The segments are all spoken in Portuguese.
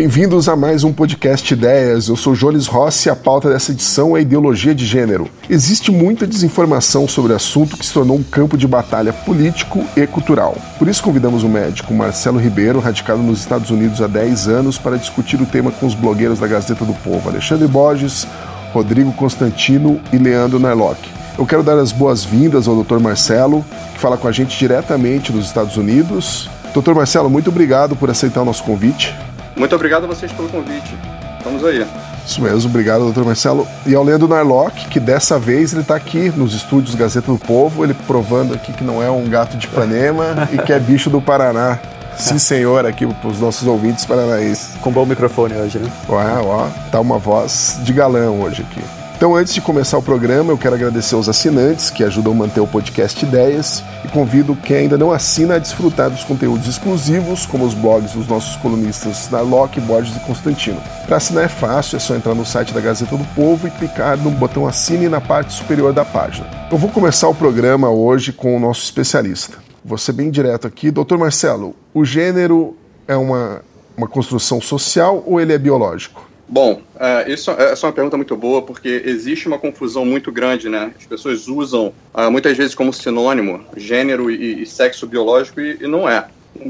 Bem-vindos a mais um podcast Ideias. Eu sou Jones Rossi e a pauta dessa edição é ideologia de gênero. Existe muita desinformação sobre o assunto que se tornou um campo de batalha político e cultural. Por isso convidamos o médico Marcelo Ribeiro, radicado nos Estados Unidos há 10 anos, para discutir o tema com os blogueiros da Gazeta do Povo, Alexandre Borges, Rodrigo Constantino e Leandro Narlock. Eu quero dar as boas-vindas ao Dr. Marcelo, que fala com a gente diretamente dos Estados Unidos. Doutor Marcelo, muito obrigado por aceitar o nosso convite. Muito obrigado a vocês pelo convite. Vamos aí. Isso mesmo, obrigado, doutor Marcelo. E ao Leandro Narlock, que dessa vez ele está aqui nos estúdios Gazeta do Povo, ele provando aqui que não é um gato de Ipanema e que é bicho do Paraná. Sim, senhor, aqui para os nossos ouvintes paranaenses. Com bom microfone hoje, né? Ué, ó, tá uma voz de galã hoje aqui. Então, antes de começar o programa, eu quero agradecer aos assinantes que ajudam a manter o podcast Ideias e convido quem ainda não assina a desfrutar dos conteúdos exclusivos, como os blogs dos nossos colunistas Narlock, Borges e Constantino. Para assinar é fácil, é só entrar no site da Gazeta do Povo e clicar no botão Assine na parte superior da página. Eu vou começar o programa hoje com o nosso especialista. Vou ser bem direto aqui. Doutor Marcelo, o gênero é uma, uma construção social ou ele é biológico? Bom, uh, isso, essa é uma pergunta muito boa, porque existe uma confusão muito grande, né? As pessoas usam uh, muitas vezes como sinônimo gênero e, e sexo biológico e, e, não é.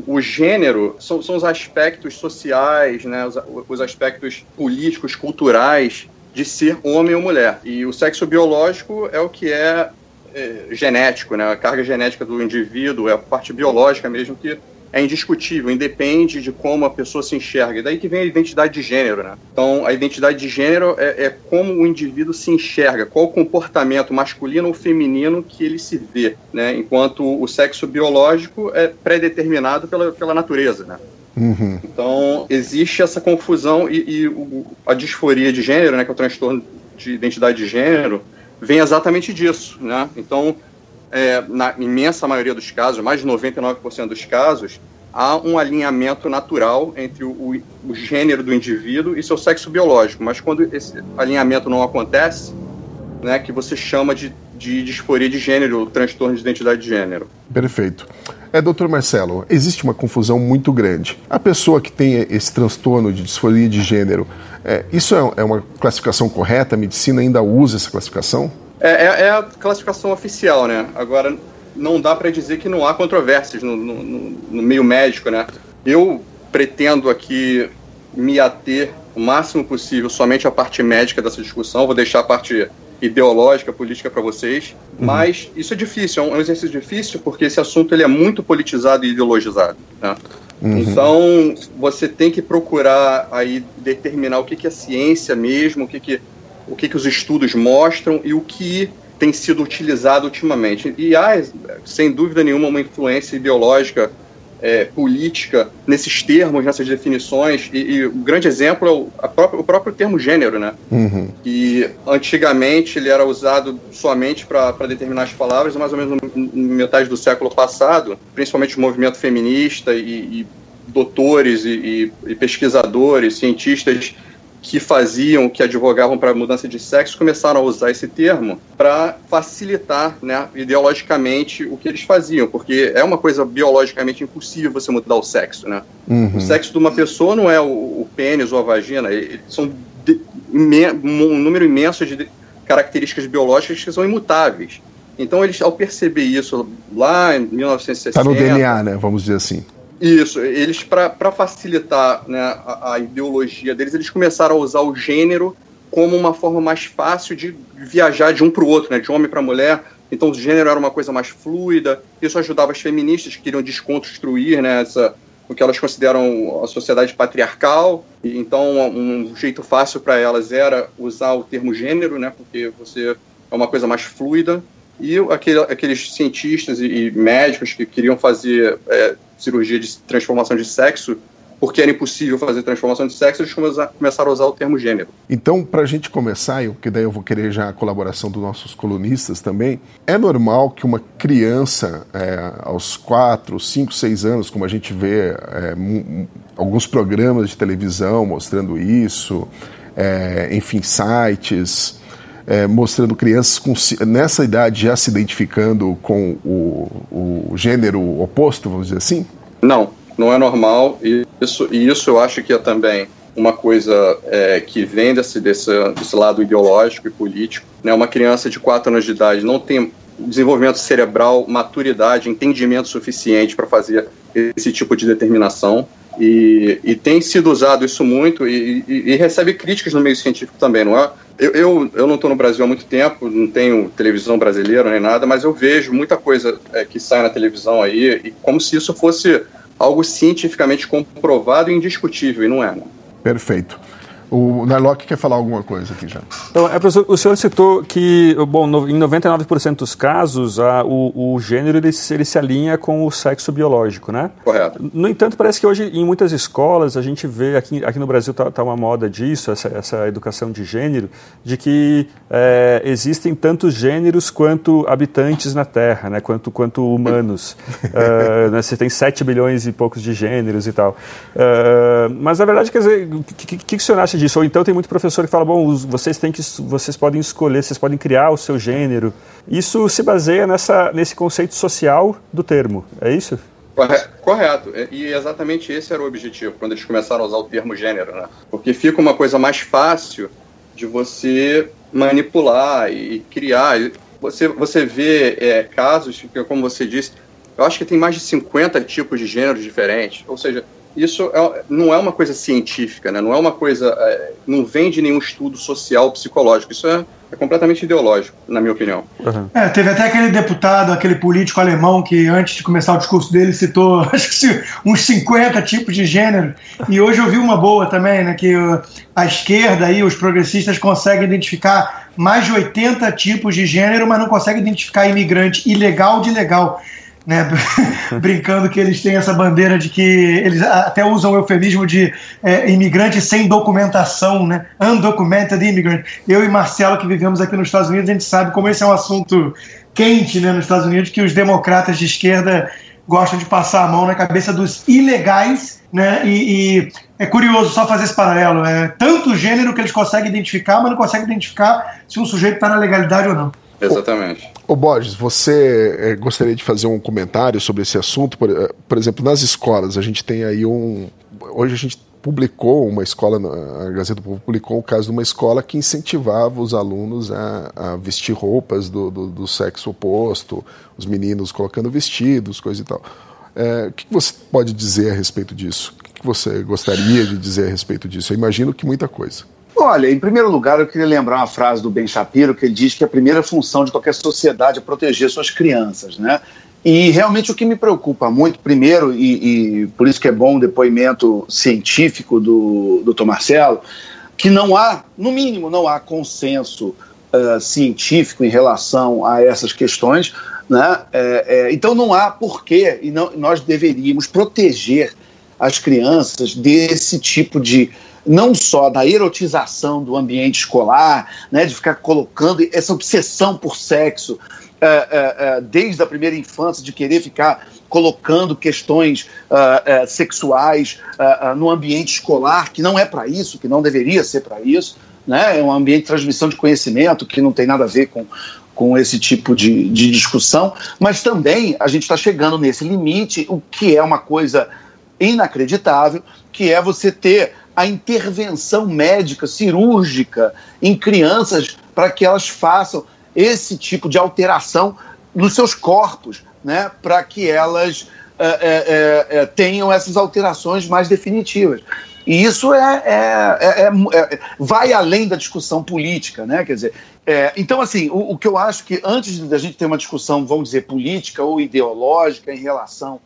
O gênero são, são os aspectos sociais, né? Os, os, aspectos políticos, culturais de ser homem ou mulher. E o sexo biológico é o que é, é genético, né? A carga genética do indivíduo, é a parte biológica mesmo que é indiscutível, independe de como a pessoa se enxerga. E daí que vem a identidade de gênero, né? Então, a identidade de gênero é, é, como o indivíduo se enxerga, qual o comportamento masculino ou feminino que ele se vê, né? Enquanto o sexo biológico é pré-determinado pela, pela natureza, né? Uhum. Então, existe essa confusão e, e o, a disforia de gênero, né, que é o transtorno de identidade de gênero, vem exatamente disso, né? Então, é, na imensa maioria dos casos, mais de 99% dos casos, há um alinhamento natural entre o, o, o, gênero do indivíduo e seu sexo biológico. Mas quando esse alinhamento não acontece, né, que você chama de, de disforia de gênero, transtorno de identidade de gênero. Perfeito. É, doutor Marcelo, existe uma confusão muito grande. A pessoa que tem esse transtorno de disforia de gênero, é, isso é, é uma classificação correta? A medicina ainda usa essa classificação? É, é, é a classificação oficial, né? Agora, não dá para dizer que não há controvérsias no, no, no, meio médico, né? Eu pretendo aqui me ater o máximo possível somente à parte médica dessa discussão, vou deixar a parte ideológica, política para vocês, uhum. mas isso é difícil, é um exercício difícil porque esse assunto ele é muito politizado e ideologizado, né? Uhum. Então, você tem que procurar aí determinar o que, que é ciência mesmo, o que, que o que, que os estudos mostram e o que tem sido utilizado ultimamente. E há, sem dúvida nenhuma, uma influência ideológica, é, política, nesses termos, nessas definições. E, e o grande exemplo é o, própria, o, próprio termo gênero, né? Uhum. Que antigamente ele era usado somente para determinar as palavras, mais ou menos no, metade do século passado, principalmente o movimento feminista e, e doutores e, e pesquisadores, cientistas que faziam, que advogavam para a mudança de sexo, começaram a usar esse termo para facilitar, né, ideologicamente, o que eles faziam, porque é uma coisa biologicamente impossível você mudar o sexo, né? Uhum. O sexo de uma pessoa não é o, o pênis ou a vagina, são de, um número imenso de características biológicas que são imutáveis. Então, eles, ao perceber isso lá em 1960... Está no DNA, né? Vamos dizer assim. Isso, eles, para facilitar né, a, a, ideologia deles, eles começaram a usar o gênero como uma forma mais fácil de viajar de um para o outro, né, de homem para mulher. Então, o gênero era uma coisa mais fluida, isso ajudava as feministas que queriam desconstruir né, essa, o que elas consideram a sociedade patriarcal. E, então, um jeito fácil para elas era usar o termo gênero, né, porque você é uma coisa mais fluida. E aquele, aqueles cientistas e, e, médicos que queriam fazer é, cirurgia de transformação de sexo, porque era impossível fazer transformação de sexo, eles começaram a usar o termo gênero. Então, para a gente começar, porque daí eu vou querer já a colaboração dos nossos colunistas também, é normal que uma criança, é, aos 4, 5, 6 anos, como a gente vê é, alguns programas de televisão mostrando isso, é, enfim, sites, é, mostrando crianças com, nessa idade já se identificando com o, o gênero oposto, vamos dizer assim? Não, não é normal. E isso, e isso eu acho que é também uma coisa é, que vem desse, desse, desse lado ideológico e político. Né? Uma criança de 4 anos de idade não tem desenvolvimento cerebral, maturidade, entendimento suficiente para fazer esse tipo de determinação. E, e, tem sido usado isso muito e, e, e, recebe críticas no meio científico também, não é? Eu, eu, eu não estou no Brasil há muito tempo, não tenho televisão brasileira nem nada, mas eu vejo muita coisa é, que sai na televisão aí, e como se isso fosse algo cientificamente comprovado e indiscutível, e não é. Né? Perfeito. O Narlock quer falar alguma coisa aqui já. Então, é, professor, o senhor citou que, bom, no, em 99% dos casos, a, o, o, gênero ele, ele, se alinha com o sexo biológico, né? Correto. No entanto, parece que hoje em muitas escolas a gente vê, aqui, aqui no Brasil está tá uma moda disso, essa, essa educação de gênero, de que é, existem tantos gêneros quanto habitantes na Terra, né? Quanto, quanto humanos. uh, né? Você tem 7 bilhões e poucos de gêneros e tal. Uh, mas, na verdade, quer dizer, o que, que, que o senhor acha disso. Ou então tem muito professor que fala, bom, vocês têm que, vocês podem escolher, vocês podem criar o seu gênero. Isso se baseia nessa, nesse conceito social do termo, é isso? Correto. E exatamente esse era o objetivo quando eles começaram a usar o termo gênero, né? Porque fica uma coisa mais fácil de você manipular e criar. Você, você vê é, casos, como você disse, eu acho que tem mais de 50 tipos de gêneros diferentes. Ou seja, isso é, não é uma coisa científica, né? não é uma coisa. É, não vem de nenhum estudo social, psicológico. Isso é, é completamente ideológico, na minha opinião. Uhum. É, teve até aquele deputado, aquele político alemão que antes de começar o discurso dele citou acho que uns 50 tipos de gênero. E hoje eu vi uma boa também, né? Que a esquerda e os progressistas conseguem identificar mais de 80 tipos de gênero, mas não conseguem identificar imigrante ilegal de legal né, brincando que eles têm essa bandeira de que eles até usam o eufemismo de é, imigrante sem documentação, né, undocumented immigrant. Eu e Marcelo, que vivemos aqui nos Estados Unidos, a gente sabe como esse é um assunto quente né, nos Estados Unidos, que os democratas de esquerda gostam de passar a mão na cabeça dos ilegais, né, e, e é curioso só fazer esse paralelo. É tanto gênero que eles conseguem identificar, mas não conseguem identificar se um sujeito está na legalidade ou não. Exatamente. Ô, Borges, você é, gostaria de fazer um comentário sobre esse assunto? Por, eh, por, exemplo, nas escolas, a gente tem aí um. Hoje a gente publicou uma escola, a Gazeta do Povo publicou o caso de uma escola que incentivava os alunos a, a vestir roupas do, do, do, sexo oposto, os meninos colocando vestidos, coisa e tal. É, o que você pode dizer a respeito disso? O que você gostaria de dizer a respeito disso? Eu imagino que muita coisa. Olha, em primeiro lugar, eu queria lembrar uma frase do Ben Shapiro, que ele diz que a primeira função de qualquer sociedade é proteger suas crianças, né? E realmente o que me preocupa muito, primeiro, e, e por isso que é bom o depoimento científico do doutor Marcelo, que não há, no mínimo, não há consenso uh, científico em relação a essas questões, né? É, é, então não há porquê, e não, nós deveríamos proteger as crianças desse tipo de não só da erotização do ambiente escolar, né, de ficar colocando essa obsessão por sexo é, é, desde a primeira infância, de querer ficar colocando questões uh, uh, sexuais uh, no ambiente escolar, que não é para isso, que não deveria ser para isso, né? é um ambiente de transmissão de conhecimento que não tem nada a ver com, com esse tipo de, de discussão, mas também a gente está chegando nesse limite, o que é uma coisa inacreditável, que é você ter a intervenção médica, cirúrgica em crianças para que elas façam esse tipo de alteração nos seus corpos, né, para que elas é, é, é, tenham essas alterações mais definitivas. E isso é, é, é, vai além da discussão política, né? Quer dizer, então assim, o, o, que eu acho que antes da gente ter uma discussão, vamos dizer, política ou ideológica em relação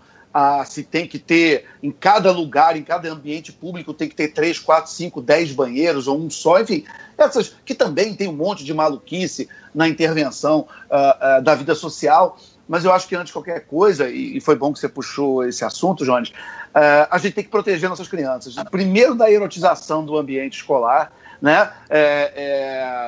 se tem que ter, em cada lugar, em cada ambiente público, tem que ter três, quatro, cinco, dez banheiros ou um só, enfim, essas que também tem um monte de maluquice na intervenção ah, ah, da vida social. Mas eu acho que antes de qualquer coisa, e, foi bom que você puxou esse assunto, Jones, ah, a gente tem que proteger nossas crianças. Primeiro da erotização do ambiente escolar, né? É,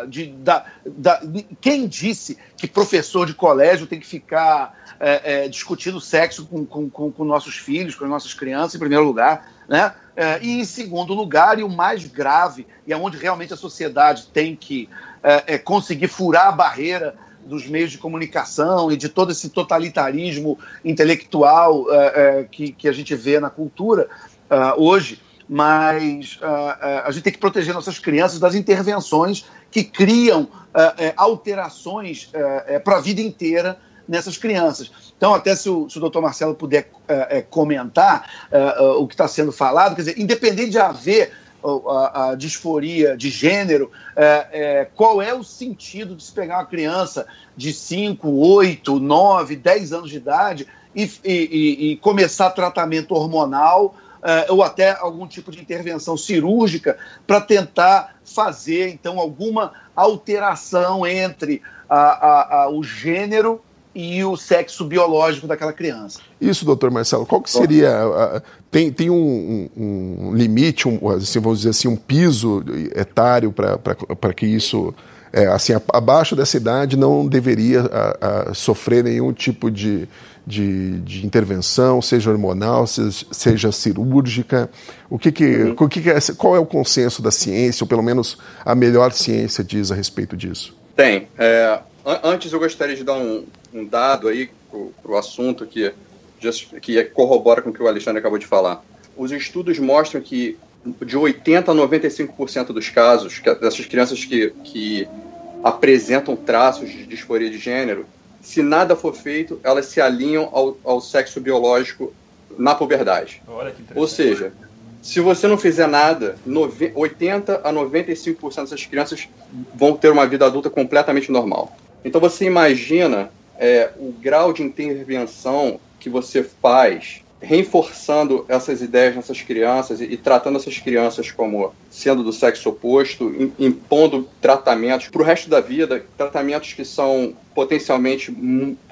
é, de, da, da, quem disse que professor de colégio tem que ficar é, é, discutindo sexo com, com, com, com, nossos filhos, com as nossas crianças, em primeiro lugar, né? É, e em segundo lugar, e o mais grave, e é onde realmente a sociedade tem que é, conseguir furar a barreira dos meios de comunicação e de todo esse totalitarismo intelectual que, que a gente vê na cultura hoje, mas uh, uh, a gente tem que proteger nossas crianças das intervenções que criam uh, alterações para a vida inteira nessas crianças. Então, até se o, se o doutor Marcelo puder comentar o que está sendo falado, quer dizer, independente de haver a, a, disforia de gênero, qual é o sentido de se pegar uma criança de 5, 8, 9, 10 anos de idade e, e, e começar tratamento hormonal é, ou até algum tipo de intervenção cirúrgica para tentar fazer, então, alguma alteração entre a, a, o gênero e o sexo biológico daquela criança. Isso, doutor Marcelo, qual que seria. tem tem um, um, limite, um, assim, vamos dizer assim, um piso etário para que isso. É, assim, abaixo dessa idade não deveria a, a sofrer nenhum tipo de, de, de, intervenção, seja hormonal, seja, seja cirúrgica. O que que, uhum. o que, que é, qual é o consenso da ciência, ou pelo menos a melhor ciência diz a respeito disso? Tem. É, antes eu gostaria de dar um, um dado aí para o assunto que, que corrobora com o que o Alexandre acabou de falar. Os estudos mostram que de 80% a 95% dos casos, dessas crianças que, que apresentam traços de disforia de gênero, se nada for feito, elas se alinham ao, ao sexo biológico na puberdade. Ou seja, se você não fizer nada, 80 a 95% dessas crianças vão ter uma vida adulta completamente normal. Então você imagina é, o grau de intervenção que você faz reforçando essas ideias nessas crianças e, e tratando essas crianças como sendo do sexo oposto, impondo tratamentos para o resto da vida, tratamentos que são potencialmente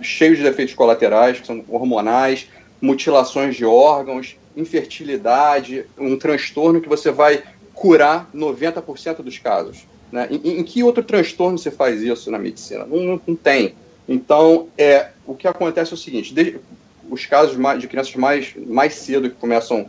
cheios de efeitos colaterais, que são hormonais, mutilações de órgãos, infertilidade, um transtorno que você vai curar 90% dos casos. Né? Em, em, que outro transtorno você faz isso na medicina? Não, não, não tem. Então, é, o que acontece é o seguinte: de, os casos de crianças mais, mais cedo que começam,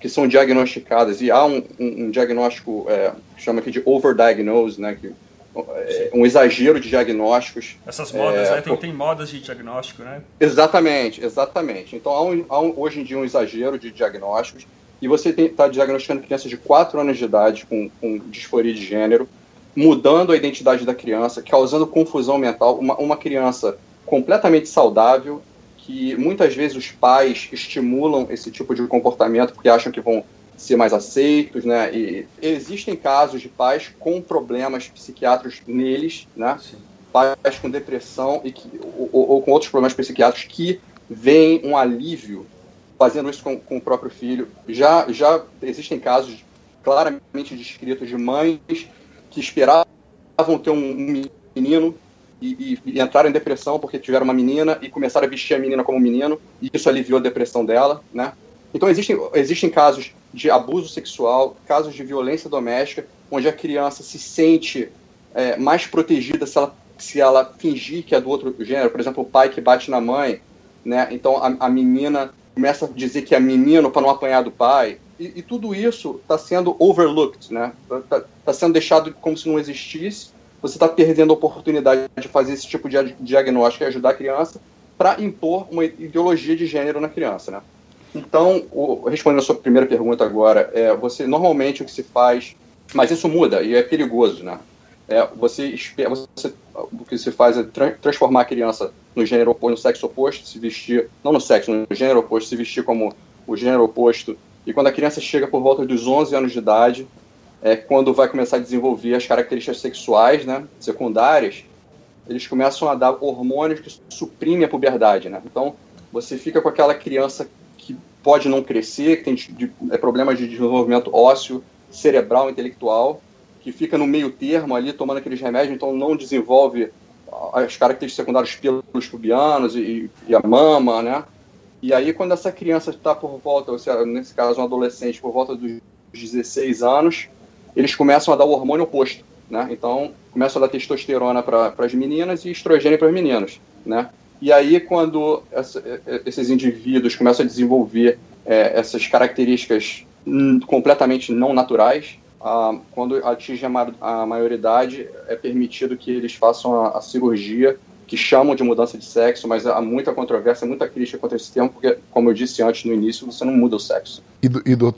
que são diagnosticadas, e há um, um, um diagnóstico, é, chama aqui de overdiagnose, né, que, é, um exagero de diagnósticos. Essas modas, é, né? Tem, tem, modas de diagnóstico, né? Exatamente, exatamente. Então, há, um, há hoje em dia um exagero de diagnósticos, e você está diagnosticando crianças de 4 anos de idade com, com disforia de gênero, mudando a identidade da criança, causando confusão mental. Uma, uma criança completamente saudável, que muitas vezes os pais estimulam esse tipo de comportamento porque acham que vão ser mais aceitos, né? E existem casos de pais com problemas psiquiátricos neles, né? Sim. Pais com depressão e que, ou, ou, com outros problemas psiquiátricos que veem um alívio fazendo isso com, com o próprio filho. Já, já existem casos claramente descritos de mães que esperavam ter um menino e, e, e, entraram em depressão porque tiveram uma menina e começaram a vestir a menina como menino e isso aliviou a depressão dela, né? Então existem, existem casos de abuso sexual, casos de violência doméstica, onde a criança se sente é, mais protegida se ela, se ela fingir que é do outro gênero, por exemplo, o pai que bate na mãe, né? Então a, a menina começa a dizer que é menino para não apanhar do pai, e, e tudo isso está sendo overlooked, né? Está tá, tá sendo deixado como se não existisse. Você está perdendo a oportunidade de fazer esse tipo de diagnóstico e ajudar a criança para impor uma ideologia de gênero na criança, né? Então, o, respondendo a sua primeira pergunta agora, é, você normalmente o que se faz, mas isso muda e é perigoso, né? É, você, você, o que se faz é tra transformar a criança no gênero oposto, no sexo oposto, se vestir, não no sexo, no gênero oposto, se vestir como o gênero oposto e quando a criança chega por volta dos 11 anos de idade, é quando vai começar a desenvolver as características sexuais, né, secundárias, eles começam a dar hormônios que suprimem a puberdade, né? Então, você fica com aquela criança que pode não crescer, que tem de, é, problemas de desenvolvimento ósseo, cerebral, intelectual, que fica no meio termo ali tomando aqueles remédios, então não desenvolve as características secundárias pelos pubianos e, e a mama, né? E aí, quando essa criança está por volta, ou seja, nesse caso, um adolescente, por volta dos 16 anos, eles começam a dar o hormônio oposto, né? Então, começam a dar testosterona para as meninas e estrogênio para os meninos, né? E aí, quando essa, esses indivíduos começam a desenvolver é, essas características completamente não naturais, ah, quando atingem a, a maioridade, é permitido que eles façam a, a cirurgia que chamam de mudança de sexo, mas há muita controvérsia, muita crítica contra esse termo, porque, como eu disse antes no início, você não muda o sexo. E, do, e do,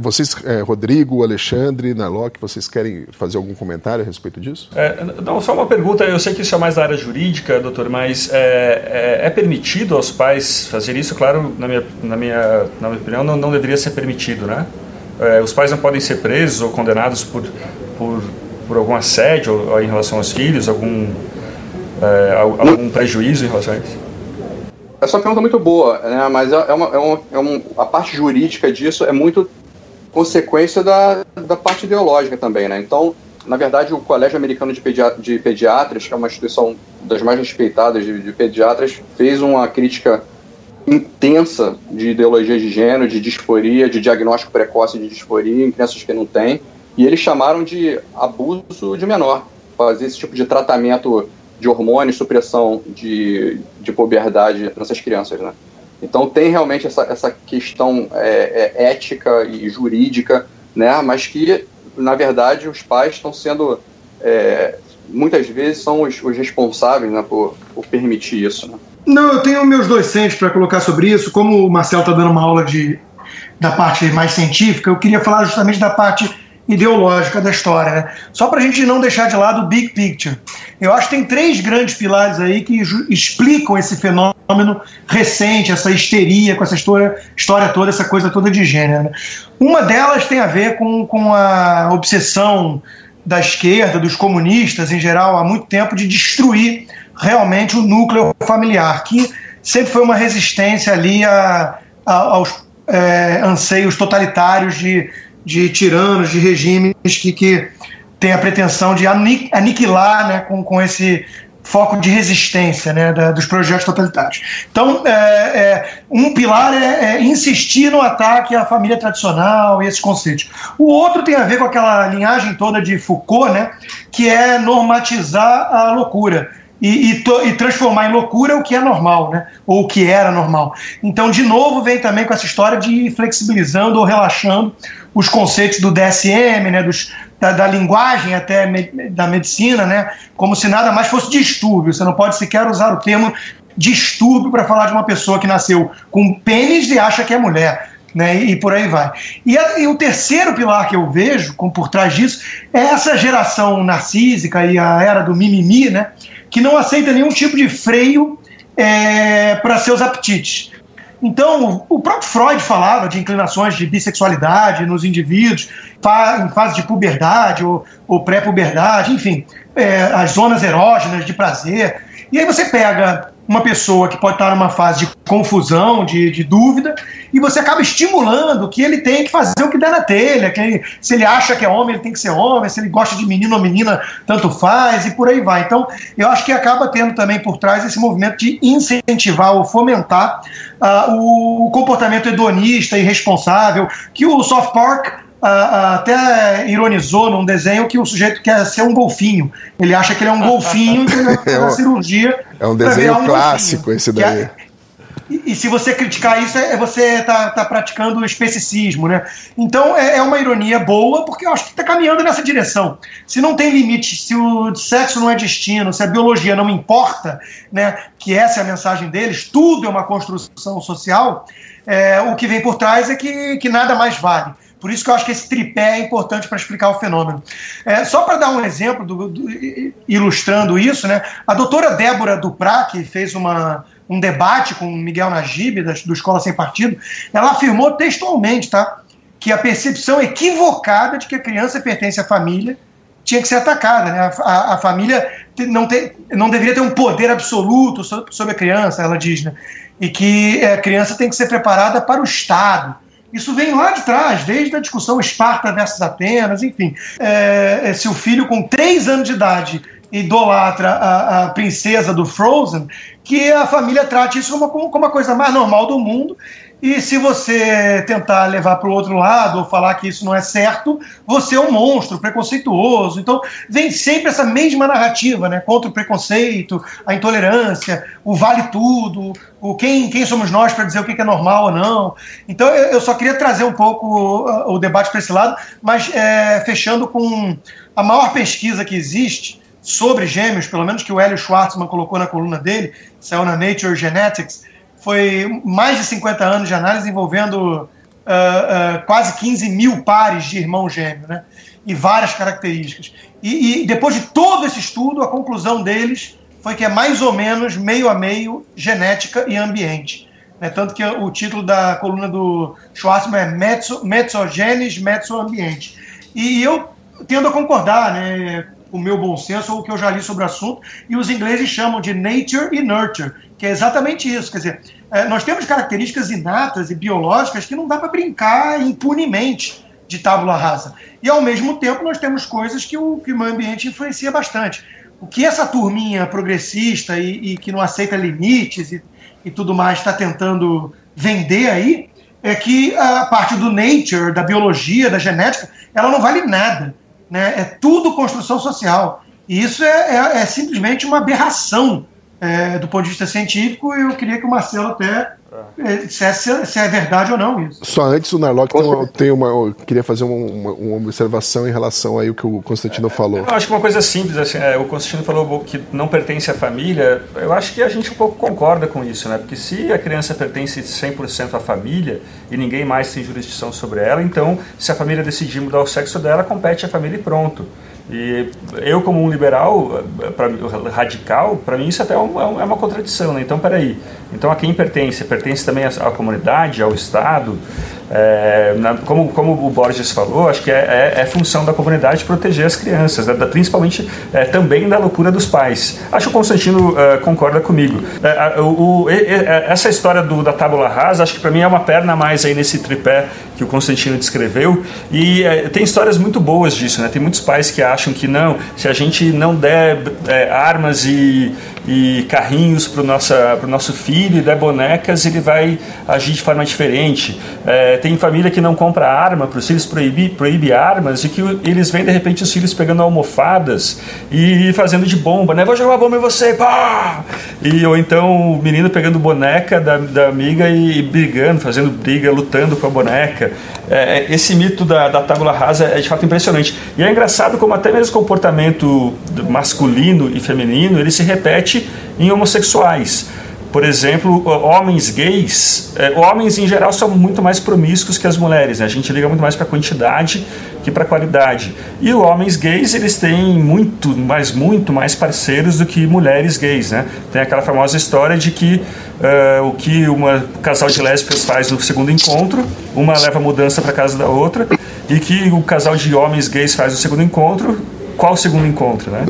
vocês, é, Rodrigo, Alexandre, Nalok, vocês querem fazer algum comentário a respeito disso? É, não, só uma pergunta, eu sei que isso é mais da área jurídica, doutor, mas é, é, é permitido aos pais fazer isso? Claro, na minha, na minha, na minha opinião, não, não deveria ser permitido, né? É, os pais não podem ser presos ou condenados por, por, por algum assédio em relação aos filhos, algum é, algum prejuízo em relação a isso? Essa é pergunta muito boa, né? mas é, é uma, é uma, é uma, a parte jurídica disso é muito consequência da, da parte ideológica também. Né? Então, na verdade, o Colégio Americano de, Pediatras, de Pediatras, que é uma instituição das mais respeitadas de, de pediatras, fez uma crítica intensa de ideologia de gênero, de disforia, de diagnóstico precoce de disforia em crianças que não têm, e eles chamaram de abuso de menor, fazer esse tipo de tratamento de hormônios, supressão de, de puberdade nessas crianças, né? Então tem realmente essa, essa questão é, é, ética e jurídica, né? Mas que, na verdade, os pais estão sendo, é, muitas vezes, são os, os responsáveis né, por, por permitir isso, né? Não, eu tenho meus dois para colocar sobre isso. Como o Marcelo está dando uma aula de, da parte mais científica, eu queria falar justamente da parte ideológica da história. Né? Só para a gente não deixar de lado o big picture. Eu acho que tem três grandes pilares aí que explicam esse fenômeno recente, essa histeria com essa história, história toda, essa coisa toda de gênero. Né? Uma delas tem a ver com, com a obsessão da esquerda, dos comunistas em geral, há muito tempo, de destruir realmente o núcleo familiar, que sempre foi uma resistência ali a, a, aos é, anseios totalitários de de tiranos, de regimes que, que têm a pretensão de aniquilar né, com, com esse foco de resistência né, da, dos projetos totalitários. Então, é, é, um pilar é, é, insistir no ataque à família tradicional e esses conceitos. O outro tem a ver com aquela linhagem toda de Foucault, né, que é normatizar a loucura e, e, e, transformar em loucura o que é normal, né? ou o que era normal. Então, de novo, vem também com essa história de ir flexibilizando ou relaxando os conceitos do DSM, né? Dos, da, da, linguagem até me, da medicina, né? como se nada mais fosse distúrbio. Você não pode sequer usar o termo distúrbio para falar de uma pessoa que nasceu com pênis e acha que é mulher. Né, e, por aí vai. E, a, e, o terceiro pilar que eu vejo com, por trás disso é essa geração narcísica e a era do mimimi, né, que não aceita nenhum tipo de freio é, para seus apetites. Então, o próprio Freud falava de inclinações de bissexualidade nos indivíduos, em fase de puberdade ou, ou pré-puberdade, enfim, é, as zonas erógenas de prazer. E aí você pega uma pessoa que pode estar numa fase de confusão, de, de dúvida, e você acaba estimulando que ele tem que fazer o que der na telha, que ele, se ele acha que é homem, ele tem que ser homem, se ele gosta de menino ou menina, tanto faz, e por aí vai. Então, eu acho que acaba tendo também por trás esse movimento de incentivar ou fomentar uh, o comportamento hedonista e responsável, que o Soft Park até ironizou num desenho que o sujeito quer ser um golfinho. Ele acha que ele é um golfinho e vai fazer a cirurgia. É um desenho um clássico golfinho. esse daí. É, e, e, se você criticar isso, é, é você tá, tá praticando especicismo, né? Então é, é, uma ironia boa, porque eu acho que está caminhando nessa direção. Se não tem limite, se o sexo não é destino, se a biologia não importa, né? Que essa é a mensagem deles, tudo é uma construção social. É, o que vem por trás é que, que nada mais vale. Por isso que eu acho que esse tripé é importante para explicar o fenômeno. É, só para dar um exemplo, do, do, ilustrando isso, né, a doutora Débora Duprá, que fez uma, um debate com Miguel Najib, da, do Escola Sem Partido, ela afirmou textualmente tá, que a percepção equivocada de que a criança pertence à família tinha que ser atacada. Né? A, a, a família não, te, não deveria ter um poder absoluto sobre, a criança, ela diz, né? e que é, a criança tem que ser preparada para o Estado isso vem lá de trás, desde a discussão Esparta versus Atenas, enfim. É, é, se o filho com três anos de idade idolatra a, a, princesa do Frozen, que a família trate isso como, como a coisa mais normal do mundo e se você tentar levar para o outro lado ou falar que isso não é certo, você é um monstro preconceituoso. Então, vem sempre essa mesma narrativa, né? Contra o preconceito, a intolerância, o vale tudo, o quem, quem somos nós para dizer o que é normal ou não. Então, eu só queria trazer um pouco o, o debate para esse lado, mas é, fechando com a maior pesquisa que existe sobre gêmeos, pelo menos que o Hélio Schwartzman colocou na coluna dele, saiu na Nature Genetics, foi mais de 50 anos de análise envolvendo uh, uh, quase 15 mil pares de irmão gêmeo, né? E várias características. E, e, depois de todo esse estudo, a conclusão deles foi que é mais ou menos meio a meio genética e ambiente. Né? Tanto que o título da coluna do Schwartzman é Mezzo, Mezzogenes, Mezzoambiente. E eu tendo a concordar, né? o meu bom senso ou o que eu já li sobre o assunto, e os ingleses chamam de nature e nurture, que é exatamente isso. Quer dizer, nós temos características inatas e biológicas que não dá para brincar impunemente de tábula rasa. E, ao mesmo tempo, nós temos coisas que o, que o meio ambiente influencia bastante. O que essa turminha progressista e, e que não aceita limites e, e tudo mais está tentando vender aí é que a parte do nature, da biologia, da genética, ela não vale nada né? é tudo construção social. E isso é, é, é simplesmente uma aberração é, do ponto de vista científico, e eu queria que o Marcelo até é, dissesse se é verdade ou não isso. Só antes, o Narlock tem uma, tem uma eu queria fazer uma, uma, observação em relação aí o que o Constantino falou. Eu acho que uma coisa simples, assim, é, o Constantino falou que não pertence à família, eu acho que a gente um pouco concorda com isso, né? Porque se a criança pertence 100% à família e ninguém mais tem jurisdição sobre ela, então se a família decidir mudar o sexo dela, compete à família e pronto. E eu, como um liberal pra, radical, para mim isso até é, um, é uma contradição. Né? Então, peraí. Então, a quem pertence? Pertence também à, à comunidade, ao Estado? É, na, como, como o Borges falou, acho que é, é, é função da comunidade proteger as crianças, né? da, principalmente é, também da loucura dos pais. Acho que o Constantino uh, concorda comigo. Uh, o, o, essa história do, da tábula rasa, acho que para mim é uma perna a mais aí nesse tripé que o Constantino descreveu. E tem histórias muito boas disso. Né? Tem muitos pais que acham que não, se a gente não der armas e e carrinhos para o nosso filho e der bonecas, ele vai agir de forma diferente. É, tem família que não compra arma para os filhos, proíbe, proíbe armas e que eles veem de repente os filhos pegando almofadas e fazendo de bomba, né? Vou jogar uma bomba em você, pá! E, ou então o menino pegando boneca da, da amiga e, brigando, fazendo briga, lutando com a boneca. É esse mito da, da tábula rasa é de fato impressionante. E é engraçado como até mesmo o comportamento masculino e feminino ele se repete em homossexuais. Por exemplo, homens gays, é, homens em geral são muito mais promíscuos que as mulheres, né? a gente liga muito mais para quantidade que para qualidade. E os homens gays, eles têm muito, mas muito mais parceiros do que mulheres gays, né? Tem aquela famosa história de que uh, o que um casal de lésbicas faz no segundo encontro, uma leva mudança para casa da outra, e que o casal de homens gays faz no segundo encontro, qual o segundo encontro, né?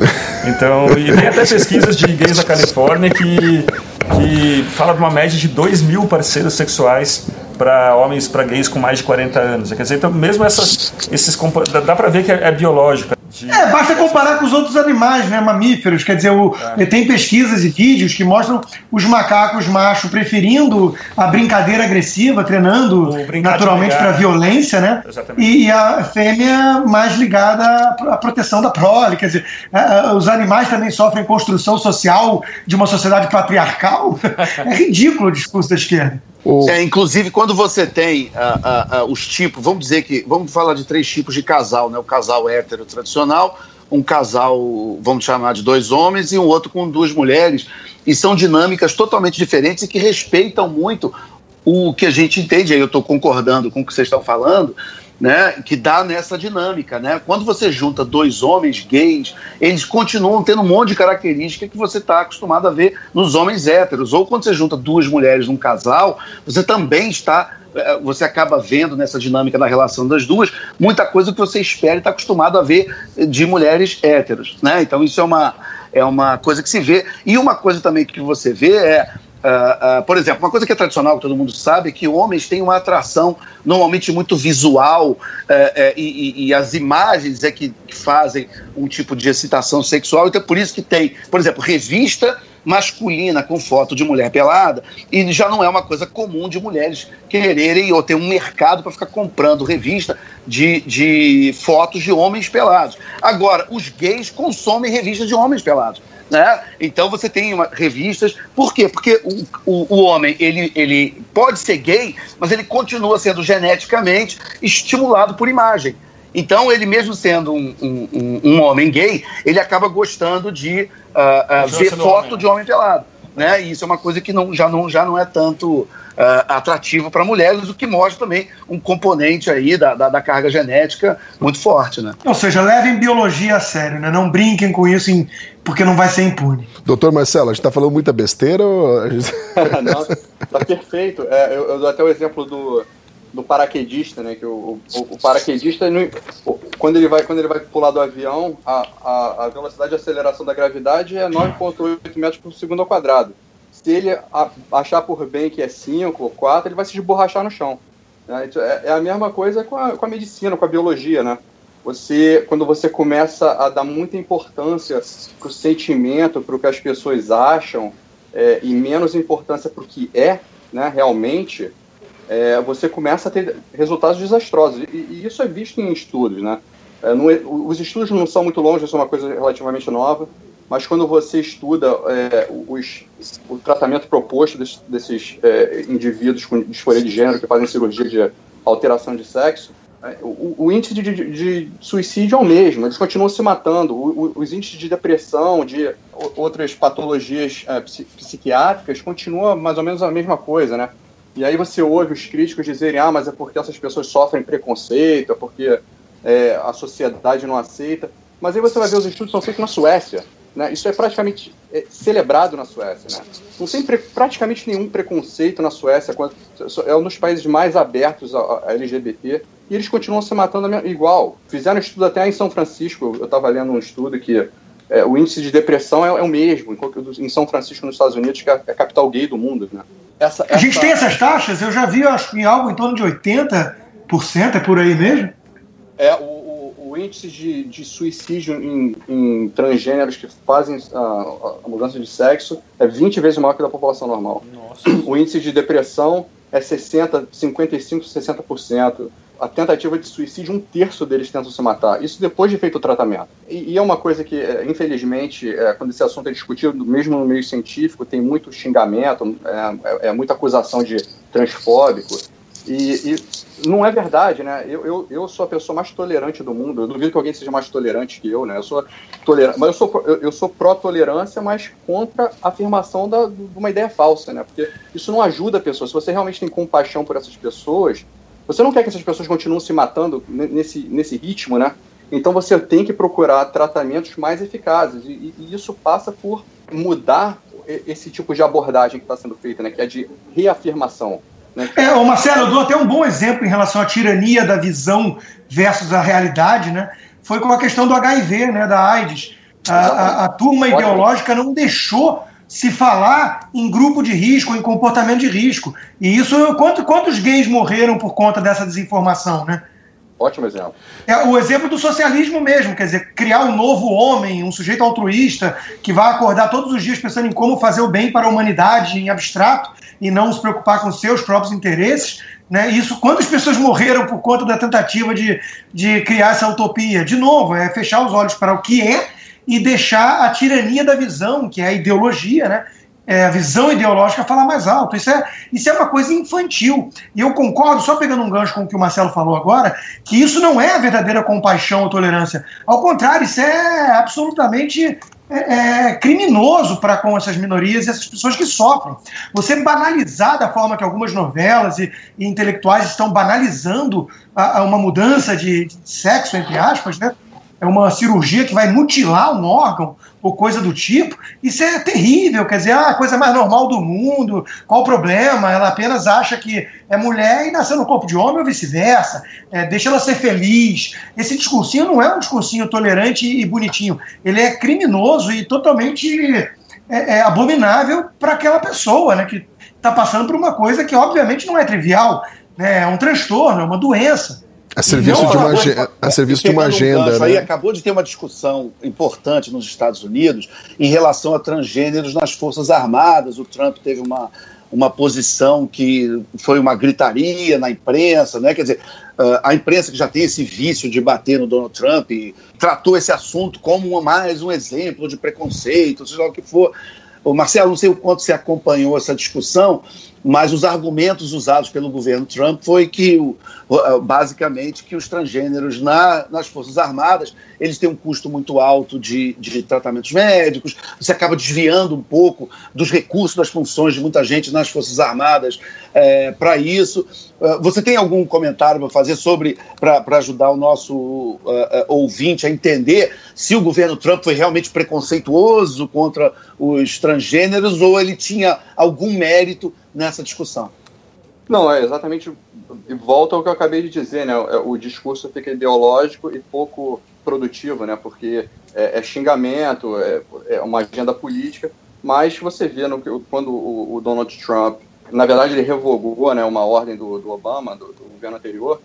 Então, e tem até pesquisas de gays da Califórnia que, que fala de uma média de 2 mil parceiros sexuais para homens, para gays com mais de 40 anos. Quer dizer, então mesmo essas, esses dá para ver que é, é biológico. De... É, basta comparar com os outros animais, né, mamíferos. Quer dizer, o, é. tem pesquisas e vídeos que mostram os macacos machos preferindo a brincadeira agressiva, treinando naturalmente para violência, né? E, e, a fêmea mais ligada à proteção da prole. Quer dizer, os animais também sofrem construção social de uma sociedade patriarcal. é ridículo o discurso da esquerda. É, inclusive, quando você tem uh, uh, uh, os tipos, vamos dizer que. Vamos falar de três tipos de casal, né? O casal hétero tradicional, um casal, vamos chamar de dois homens, e um outro com duas mulheres. E são dinâmicas totalmente diferentes e que respeitam muito o que a gente entende. Aí eu estou concordando com o que vocês estão falando, né, que dá nessa dinâmica. Né? Quando você junta dois homens gays, eles continuam tendo um monte de característica que você está acostumado a ver nos homens héteros. Ou quando você junta duas mulheres num casal, você também está. Eh, você acaba vendo nessa dinâmica da relação das duas muita coisa que você espera e está acostumado a ver de mulheres héteros. Né? Então, isso é uma, é uma coisa que se vê. E uma coisa também que você vê é Uh, por exemplo, uma coisa que é tradicional, que todo mundo sabe, é que homens têm uma atração normalmente muito visual uh, e, e, as imagens é que, que, fazem um tipo de excitação sexual. Então é por isso que tem, por exemplo, revista masculina com foto de mulher pelada e já não é uma coisa comum de mulheres quererem ou ter um mercado para ficar comprando revista de, de fotos de homens pelados. Agora, os gays consomem revistas de homens pelados. Né? Então você tem uma, revistas. Por quê? Porque o, o, o, homem ele, ele pode ser gay, mas ele continua sendo geneticamente estimulado por imagem. Então, ele mesmo sendo um, um, um homem gay, ele acaba gostando de uh, uh, ver foto homem. de homem pelado. Né? E isso é uma coisa que não, já, não, já não é tanto atrativo para mulheres, o que mostra também um componente aí da, da, da, carga genética muito forte, né? Ou seja, levem biologia a sério, né? Não brinquem com isso em, porque não vai ser impune. Doutor Marcelo, a gente está falando muita besteira ou... não, tá perfeito. É, eu, eu dou até o exemplo do do paraquedista, né? Que o, o, o paraquedista, quando, ele vai, quando ele vai pular do avião, a, a, a velocidade de aceleração da gravidade é 9,8 metros por segundo ao quadrado se ele achar por bem que é 5 ou 4, ele vai se esborrachar no chão. Né? É, é a mesma coisa com a, com a medicina, com a biologia, né? Você, quando você começa a dar muita importância para o sentimento, para o que as pessoas acham, é, e menos importância para o que é, né, realmente, é, você começa a ter resultados desastrosos. E, e isso é visto em estudos, né? É, é os estudos não são muito longos, isso é uma coisa relativamente nova mas quando você estuda é, os, o tratamento proposto desses, desses é, indivíduos com disforia de gênero que fazem cirurgia de alteração de sexo, é, o, o, índice de, de, de, suicídio é o mesmo, eles continuam se matando. O, o, os índices de depressão, de outras patologias é, psiquiátricas, continuam mais ou menos a mesma coisa, né? E aí você ouve os críticos dizerem, ah, mas é porque essas pessoas sofrem preconceito, é porque é, a sociedade não aceita. Mas aí você vai ver os estudos são feitos na Suécia. Né? Isso é praticamente é, celebrado na Suécia. Né? Não tem pre praticamente nenhum preconceito na Suécia. É um dos países mais abertos a, a LGBT. E eles continuam se matando igual. Fizeram um estudo até em São Francisco. Eu estava lendo um estudo que é, o índice de depressão é, é, o mesmo em São Francisco, nos Estados Unidos, que é, é a capital gay do mundo. Né? Essa, essa... A gente tem essas taxas? Eu já vi, acho que em algo em torno de 80%, é por aí mesmo? É, o, índice de, de suicídio em, em, transgêneros que fazem a, a, mudança de sexo é 20 vezes maior que da população normal. Nossa. O índice de depressão é 60, 55, 60%. A tentativa de suicídio, um terço deles tentam se matar. Isso depois de feito o tratamento. E, e é uma coisa que, é, infelizmente, é, quando esse assunto é discutido, mesmo no meio científico, tem muito xingamento, é, é, é muita acusação de transfóbico. E, e, não é verdade, né? Eu, eu, eu sou a pessoa mais tolerante do mundo. Eu duvido que alguém seja mais tolerante que eu, né? Eu sou tolerante, mas eu sou, eu, eu sou pró-tolerância, mas contra a afirmação da, de uma ideia falsa, né? Porque isso não ajuda a pessoa. Se você realmente tem compaixão por essas pessoas, você não quer que essas pessoas continuem se matando nesse, nesse ritmo, né? Então você tem que procurar tratamentos mais eficazes. E, e isso passa por mudar esse tipo de abordagem que está sendo feita, né? Que é de reafirmação. Né? É, o Marcelo, eu dou até um bom exemplo em relação à tirania da visão versus a realidade, né? Foi com a questão do HIV, né, da AIDS. A, a, a turma ideológica não deixou se falar em grupo de risco, em comportamento de risco. E isso, quanto, quantos gays morreram por conta dessa desinformação, né? Ótimo exemplo. É o exemplo do socialismo mesmo, quer dizer, criar um novo homem, um sujeito altruísta, que vai acordar todos os dias pensando em como fazer o bem para a humanidade em abstrato e não se preocupar com seus próprios interesses. Né? Isso, quantas pessoas morreram por conta da tentativa de, de criar essa utopia? De novo, é fechar os olhos para o que é e deixar a tirania da visão, que é a ideologia, né? É, a visão ideológica falar mais alto. Isso é, isso é uma coisa infantil. E eu concordo, só pegando um gancho com o que o Marcelo falou agora, que isso não é a verdadeira compaixão ou tolerância. Ao contrário, isso é absolutamente é, é, criminoso para com essas minorias e essas pessoas que sofrem. Você banalizar da forma que algumas novelas e, e intelectuais estão banalizando a, a uma mudança de, de, sexo, entre aspas, né? É uma cirurgia que vai mutilar um órgão ou coisa do tipo, isso é terrível, quer dizer, ah, a coisa mais normal do mundo, qual o problema? Ela apenas acha que é mulher e nasceu no corpo de homem ou vice-versa, é, deixa ela ser feliz. Esse discursinho não é um discursinho tolerante e bonitinho, ele é criminoso e totalmente é, é abominável para aquela pessoa, né, que está passando por uma coisa que obviamente não é trivial, né, é um transtorno, é uma doença. A serviço não, de uma, agenda, a serviço de uma agenda. Um né? Aí acabou de ter uma discussão importante nos Estados Unidos em relação a transgêneros nas Forças Armadas. O Trump teve uma, uma posição que foi uma gritaria na imprensa, né? Quer dizer, a imprensa que já tem esse vício de bater no Donald Trump tratou esse assunto como mais um exemplo de preconceito, seja lá o que for. O Marcelo, não sei o quanto você acompanhou essa discussão, mas os argumentos usados pelo governo Trump foi que, basicamente, que os transgêneros na, nas Forças Armadas eles têm um custo muito alto de, de tratamentos médicos, você acaba desviando um pouco dos recursos, das funções de muita gente nas Forças Armadas é, para isso. Uh, você tem algum comentário para fazer sobre, para ajudar o nosso uh, ouvinte a entender se o governo Trump foi realmente preconceituoso contra os transgêneros ou ele tinha algum mérito nessa discussão? Não, é exatamente. Volta ao que eu acabei de dizer, né? É, o discurso fica ideológico e pouco produtivo, né? Porque é, é xingamento, é, é, uma agenda política. Mas você vê no, quando o, o, Donald Trump, na verdade, ele revogou, né, uma ordem do, do Obama, do, do, governo anterior.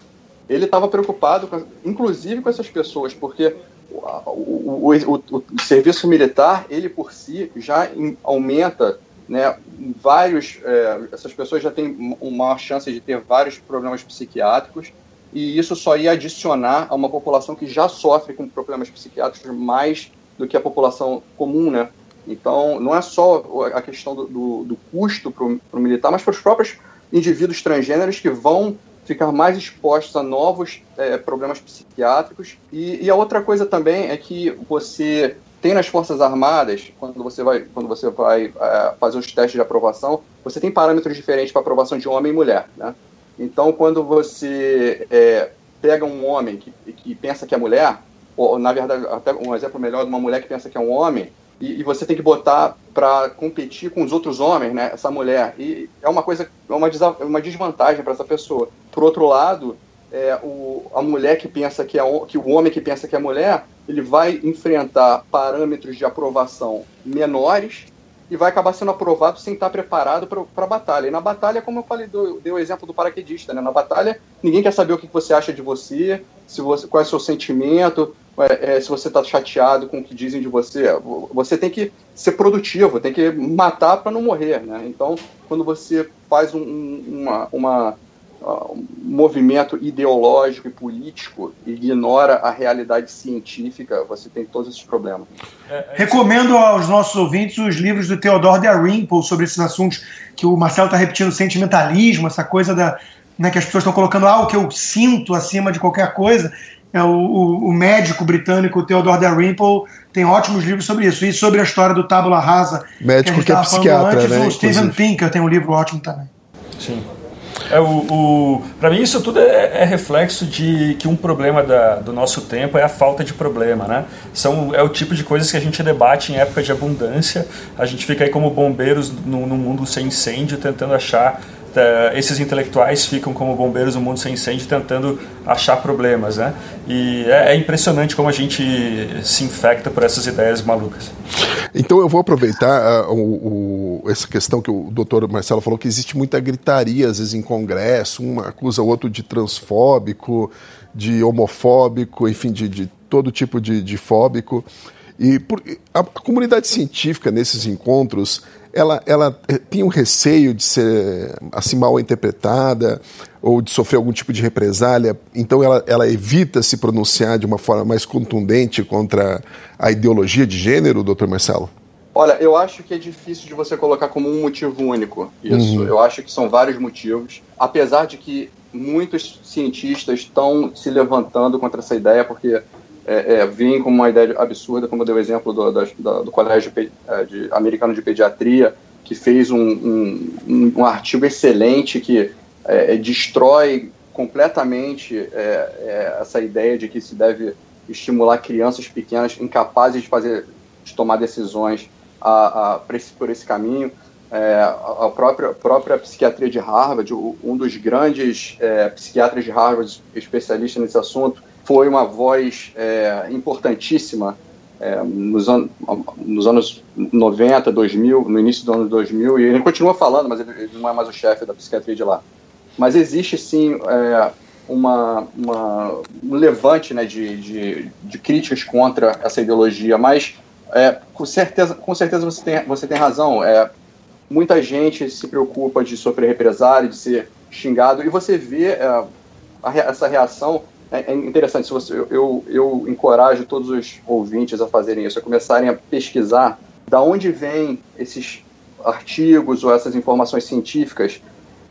Ele estava preocupado, com, inclusive, com essas pessoas, porque o, o, o, serviço militar, ele por si já aumenta né, vários, é, essas pessoas já têm uma chance de ter vários problemas psiquiátricos e isso só ia adicionar a uma população que já sofre com problemas psiquiátricos mais do que a população comum, né? Então, não é só a questão do, do, do custo para o militar, mas para os próprios indivíduos transgêneros que vão ficar mais expostos a novos é, problemas psiquiátricos. E, e, a outra coisa também é que você tem nas Forças Armadas, quando você vai, quando você vai é, fazer os testes de aprovação, você tem parâmetros diferentes para aprovação de homem e mulher. Né? Então, quando você é, pega um homem que, que pensa que é mulher, ou na verdade, até um exemplo melhor de uma mulher que pensa que é um homem, e, e você tem que botar para competir com os outros homens, né, essa mulher. E é uma coisa, é uma, uma desvantagem para essa pessoa. Por outro lado, é, o, a mulher que pensa que é que o homem que pensa que é mulher, ele vai enfrentar parâmetros de aprovação menores e vai acabar sendo aprovado sem estar preparado para a batalha. E na batalha, como eu falei, deu, deu o exemplo do paraquedista, né? Na batalha, ninguém quer saber o que você acha de você, se você qual é o seu sentimento, é, é, se você está chateado com o que dizem de você. Você tem que ser produtivo, tem que matar para não morrer, né? Então, quando você faz um, uma, uma um movimento ideológico e político ignora a realidade científica, você tem todos esses problemas. É, é Recomendo aos nossos ouvintes os livros do Theodore Dalrymple sobre esses assuntos que o Marcelo está repetindo, sentimentalismo, essa coisa da, né, que as pessoas estão colocando ah, o que eu sinto acima de qualquer coisa. É o, o, o médico britânico Theodore Dalrymple tem ótimos livros sobre isso. E sobre a história do tábula rasa. Médico que, que é psiquiatra, antes, né? O Steven Pinker tem um livro ótimo também. Sim. É, o, o para mim isso tudo é, é, reflexo de que um problema da, do nosso tempo é a falta de problema, né? São, é o tipo de coisas que a gente debate em época de abundância. A gente fica aí como bombeiros no, no mundo sem incêndio, tentando achar esses intelectuais ficam como bombeiros no mundo sem incêndio tentando achar problemas, né? E é, é, impressionante como a gente se infecta por essas ideias malucas. Então eu vou aproveitar uh, o, o, essa questão que o doutor Marcelo falou, que existe muita gritaria às vezes em congresso, um acusa o outro de transfóbico, de homofóbico, enfim, de, de todo tipo de, de fóbico. E por, a, a comunidade científica nesses encontros ela, ela eh, tinha um receio de ser assim mal interpretada ou de sofrer algum tipo de represália, então ela, ela evita se pronunciar de uma forma mais contundente contra a ideologia de gênero, doutor Marcelo? Olha, eu acho que é difícil de você colocar como um motivo único isso. Uhum. Eu acho que são vários motivos, apesar de que muitos cientistas estão se levantando contra essa ideia, porque é, é, com uma ideia absurda, como deu o exemplo do, do, do Colégio de, é, de, Americano de Pediatria, que fez um, um, um artigo excelente que é, é destrói completamente é, essa ideia de que se deve estimular crianças pequenas incapazes de fazer, de tomar decisões a, a, por, esse, por esse caminho. a própria, própria psiquiatria de Harvard, um dos grandes psiquiatras de Harvard, especialista nesse assunto, foi uma voz é, importantíssima é, nos, an nos, anos 90, 2000, no início dos anos 2000, e ele continua falando, mas ele, ele não é mais o chefe da psiquiatria de lá. Mas existe sim é, uma, uma, um levante né, de, de, de, críticas contra essa ideologia, mas é, com certeza, com certeza você, tem, você tem razão. É, muita gente se preocupa de sofrer represália, de ser xingado, e você vê é, a, essa reação é, é interessante, se você, eu, eu, encorajo todos os ouvintes a fazerem isso, a começarem a pesquisar da onde vêm esses artigos ou essas informações científicas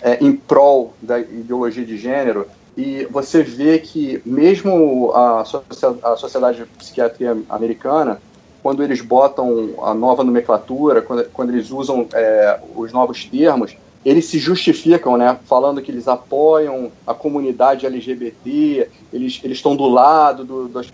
é, em prol da ideologia de gênero e você vê que mesmo a, a Sociedade de Psiquiatria Americana, quando eles botam a nova nomenclatura, quando, quando eles usam é, os novos termos, eles se justificam, né, falando que eles apoiam a comunidade LGBT, eles, estão do lado do, das,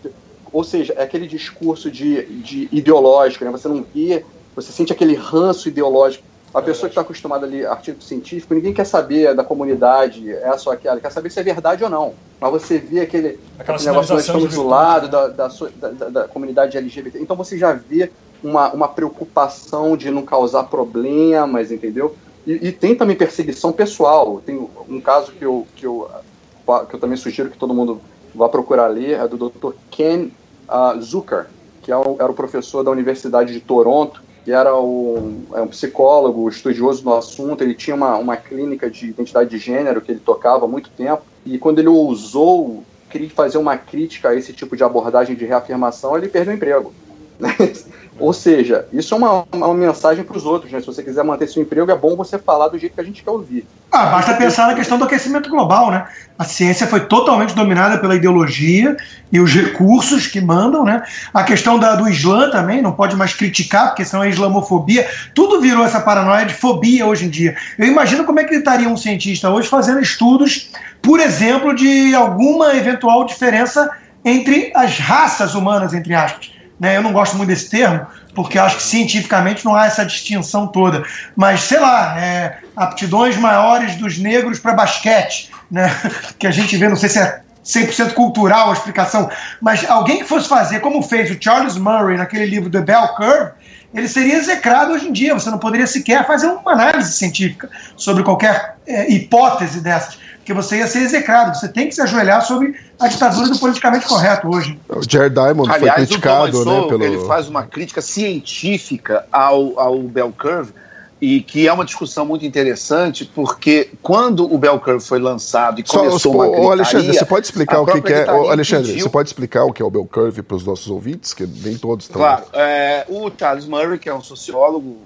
ou seja, é aquele discurso de, de ideológico, né, você não vê, você sente aquele ranço ideológico a pessoa que está acostumada a ler artigo científico, ninguém quer saber da comunidade, é só aquela, quer saber se é verdade ou não. Mas você vê aquele, aquele negócio, nós estamos do lado né? da, da, da, da, comunidade LGBT. Então você já vê uma, uma preocupação de não causar problemas, entendeu? E, e, tem também perseguição pessoal. Tem um caso que eu, que, eu, que eu também sugiro que todo mundo vá procurar ler, é do Dr. Ken uh, Zucker, que é era o professor da Universidade de Toronto, que era um, é um psicólogo estudioso no assunto, ele tinha uma, uma clínica de identidade de gênero que ele tocava há muito tempo, e quando ele ousou fazer uma crítica a esse tipo de abordagem de reafirmação, ele perdeu o emprego. Ou seja, isso é uma, uma mensagem para os outros, né? Se você quiser manter seu emprego, é bom você falar do jeito que a gente quer ouvir. Ah, basta pensar na questão do aquecimento global, né? A ciência foi totalmente dominada pela ideologia e os recursos que mandam, né? A questão da, do Islã também, não pode mais criticar, porque senão é islamofobia. Tudo virou essa paranoia de fobia hoje em dia. Eu imagino como é que estaria um cientista hoje fazendo estudos, por exemplo, de alguma eventual diferença entre as raças humanas, entre aspas né? Eu não gosto muito desse termo, porque acho que cientificamente não há essa distinção toda. Mas, sei lá, é, aptidões maiores dos negros para basquete, né? que a gente vê, não sei se é 100% cultural a explicação, mas alguém que fosse fazer como fez o Charles Murray naquele livro The Bell Curve, ele seria execrado hoje em dia. Você não poderia sequer fazer uma análise científica sobre qualquer é, hipótese dessas que você ia ser execrado. Você tem que se ajoelhar sobre a ditadura do politicamente correto hoje. O Jared Diamond Aliás, foi criticado, né? Pelo... Ele faz uma crítica científica ao, ao Bell Curve e que é uma discussão muito interessante, porque quando o Bell Curve foi lançado e começou Só, uma gritaria, Alexandre, você pode explicar o que, que é... Alexandre, pediu... você pode explicar o que é o Bell Curve para os nossos ouvintes, que nem todos estão... Claro, é, o Charles Murray, que é um sociólogo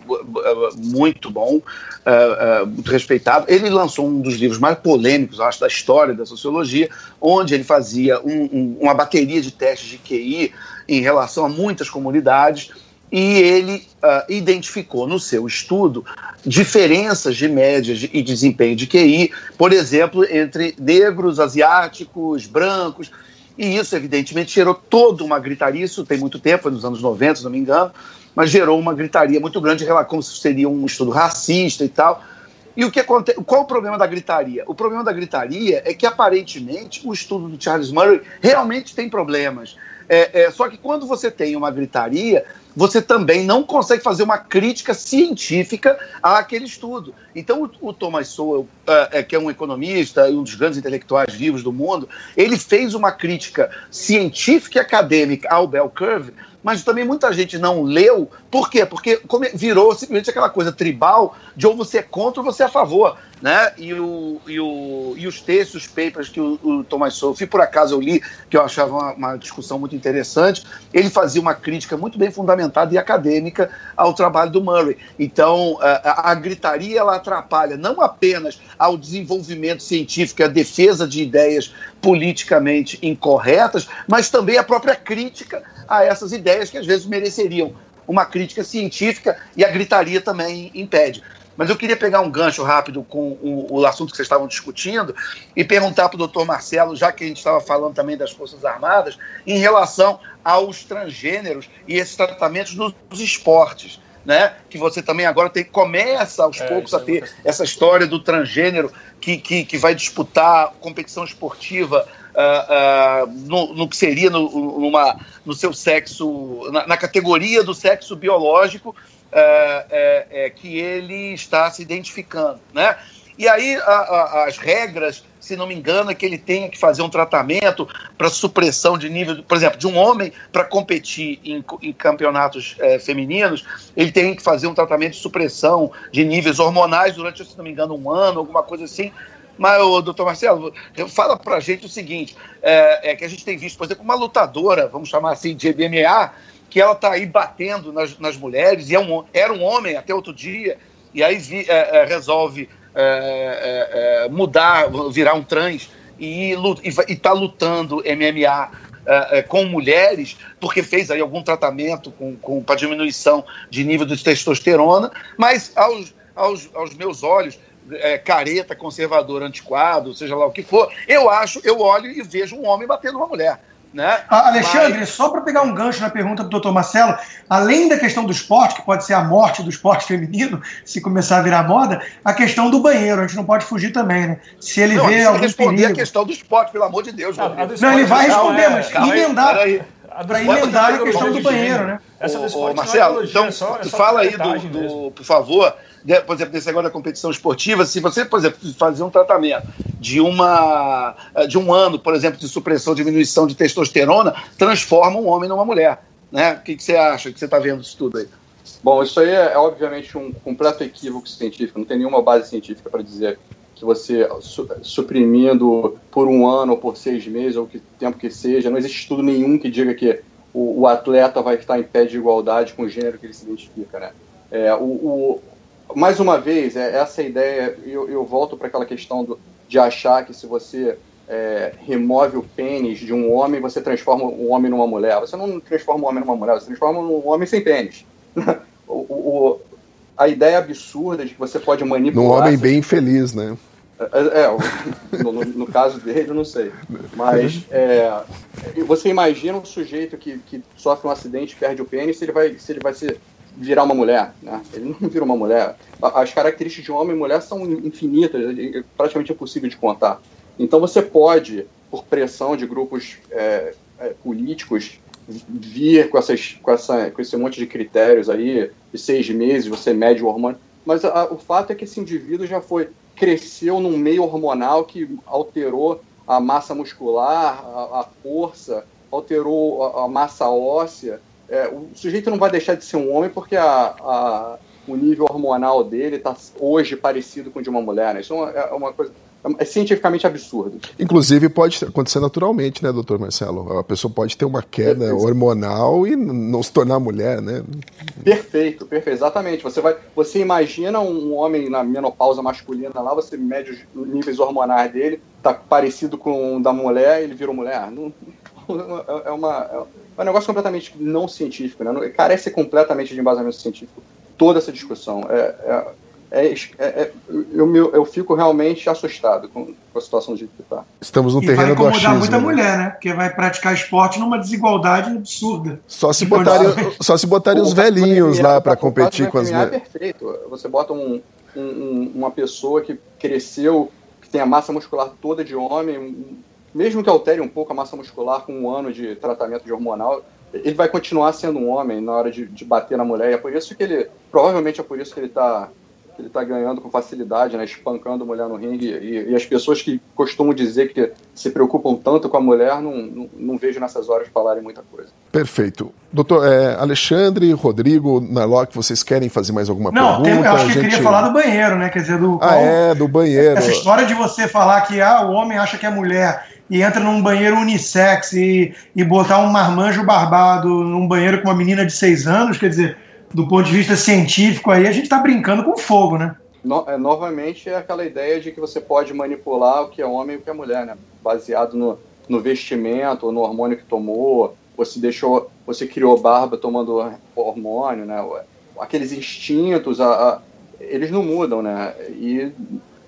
muito bom, é, é, muito respeitado, ele lançou um dos livros mais polêmicos, acho, da história da sociologia, onde ele fazia um, um, uma bateria de testes de QI em relação a muitas comunidades, e ele uh, identificou no seu estudo diferenças de médias e desempenho de QI, por exemplo, entre negros, asiáticos, brancos, e isso, evidentemente, gerou toda uma gritaria. Isso tem muito tempo, foi nos anos 90, se não me engano, mas gerou uma gritaria muito grande, como se seria um estudo racista e tal. E o que acontece? Qual o problema da gritaria? O problema da gritaria é que, aparentemente, o estudo do Charles Murray realmente tem problemas. É, é, só que quando você tem uma gritaria, você também não consegue fazer uma crítica científica àquele estudo. Então, o, o Thomas Sowell, uh, que é um economista e um dos grandes intelectuais vivos do mundo, ele fez uma crítica científica e acadêmica ao Bell Curve, mas também muita gente não leu. Por quê? Porque virou simplesmente aquela coisa tribal de ou você é contra ou você é a favor. Né? E, o, e, o, e os textos, os papers que o, o Thomas Sowell, por acaso eu li, que eu achava uma, uma, discussão muito interessante, ele fazia uma crítica muito bem fundamentada e acadêmica ao trabalho do Murray. Então, a, a gritaria ela atrapalha não apenas ao desenvolvimento científico, a defesa de ideias politicamente incorretas, mas também a própria crítica a essas ideias que às vezes mereceriam uma crítica científica e a gritaria também impede. Mas eu queria pegar um gancho rápido com o, o assunto que vocês estavam discutindo e perguntar para o doutor Marcelo, já que a gente estava falando também das Forças Armadas, em relação aos transgêneros e esses tratamentos nos esportes. Né? Que você também agora tem, começa aos é, poucos a é ter essa história do transgênero que, que, que vai disputar competição esportiva uh, uh, no, no, que seria no, numa, no seu sexo, na, na categoria do sexo biológico uh, que ele está se identificando, né? E aí a, a, as regras, se não me engano, é que ele tenha que fazer um tratamento para supressão de nível, por exemplo, de um homem para competir em, em campeonatos é, femininos, ele tem que fazer um tratamento de supressão de níveis hormonais durante, se não me engano, um ano, alguma coisa assim, mas, ô, doutor Marcelo, fala pra gente o seguinte: é, é, que a gente tem visto, por exemplo, uma lutadora, vamos chamar assim, de MMA, que ela tá aí batendo nas, nas mulheres, e é um, era um homem até outro dia, e aí vi, é, é, resolve é, é mudar, virar um trans e está lutando MMA com mulheres, porque fez aí algum tratamento com, com, para diminuição de nível de testosterona, mas aos, aos, aos meus olhos, é, careta, conservador, antiquado, seja lá o que for, eu acho, eu olho e vejo um homem batendo uma mulher. Né? Alexandre, Mas... só para pegar um gancho na pergunta do doutor Marcelo, além da questão do esporte, que pode ser a morte do esporte feminino, se começar a virar moda, a questão do banheiro, a gente não pode fugir também, né? Se ele não, vê algum responder perigo... a questão do esporte, pelo amor de Deus. Não, não ele vai responder, mas calma emendar, para emendar a questão do banheiro, né? Essa do esporte, Marcelo, então, é só, é só fala aí, do, do, por favor, por exemplo, desse agora da competição esportiva, se você, por exemplo, fazer um tratamento de, uma, eh, de um ano, por exemplo, de supressão, diminuição de testosterona, transforma um homem numa mulher. Né? O que, que você acha que você está vendo isso tudo aí? Bom, isso aí é, é, obviamente um completo equívoco científico, não tem nenhuma base científica para dizer que você su suprimindo por um ano ou por seis meses ou que tempo que seja, não existe estudo nenhum que diga que o, o atleta vai estar em pé de igualdade com o gênero que ele se identifica, né? É, o, o, mais uma vez, é, essa ideia, eu, eu volto para aquela questão do, de achar que se você é, remove o pênis de um homem, você transforma um homem numa mulher. Você não transforma um homem numa mulher, você transforma um homem sem pênis. o, o, a ideia absurda de que você pode manipular. Um homem bem infeliz, né? É, é no, no, caso dele, eu não sei. Mas é, você imagina um sujeito que, que sofre um acidente, perde o pênis, se ele vai, se ele vai ser virar uma mulher, né? Ele não vira uma mulher. As características de homem e mulher são infinitas, é praticamente impossível de contar. Então você pode, por pressão de grupos é, é, políticos, vir com, essas, com, essa, com esse monte de critérios aí, de seis meses, você mede o hormônio. Mas a, o fato é que esse indivíduo já foi, cresceu num meio hormonal que alterou a massa muscular, a, a força, alterou a, a massa óssea, é, o sujeito não vai deixar de ser um homem porque a, a o nível hormonal dele está hoje parecido com o de uma mulher. Né? Isso é uma é coisa. É cientificamente absurdo. Inclusive, pode acontecer naturalmente, né, doutor Marcelo? A pessoa pode ter uma queda perfeito. hormonal e não se tornar mulher, né? Perfeito, perfeito, exatamente. Você, vai, você imagina um homem na menopausa masculina lá, você mede os níveis hormonais dele, tá parecido com o da mulher, ele vira mulher. Não, é uma, é um negócio completamente não científico, né? Carece completamente de embasamento científico. Toda essa discussão. É, é, é, é, é eu, eu fico realmente assustado com, com a situação de que está. Estamos no e terreno do achismo. vai muita né? mulher, né? Porque vai praticar esporte numa desigualdade absurda. Só se botarem, só se botarem os velhinhos lá para competir com as mulheres. É perfeito. Você bota um, um, uma pessoa que cresceu, que tem a massa muscular toda de homem, mesmo que altere um pouco a massa muscular com um ano de tratamento de hormonal, ele vai continuar sendo um homem na hora de, de bater na mulher. E é por isso que ele, provavelmente é por isso que ele está ele está ganhando com facilidade, né, espancando a mulher no ringue. E, e, as pessoas que costumam dizer que se preocupam tanto com a mulher, não, não, não vejo nessas horas falarem muita coisa. Perfeito. Doutor é, Alexandre, Rodrigo, Narlock, vocês querem fazer mais alguma não, pergunta? Não, eu acho que gente... queria falar do banheiro, né? Quer dizer, do. Ah, é, do banheiro. Essa história de você falar que ah, o homem acha que é mulher e entra num banheiro unissex e, e botar um marmanjo barbado num banheiro com uma menina de seis anos, quer dizer, do ponto de vista científico aí, a gente está brincando com fogo, né? No, é, novamente é aquela ideia de que você pode manipular o que é homem e o que é mulher, né? Baseado no, no vestimento, no hormônio que tomou, você deixou, você criou barba tomando hormônio, né? Aqueles instintos, a, a, eles não mudam, né? E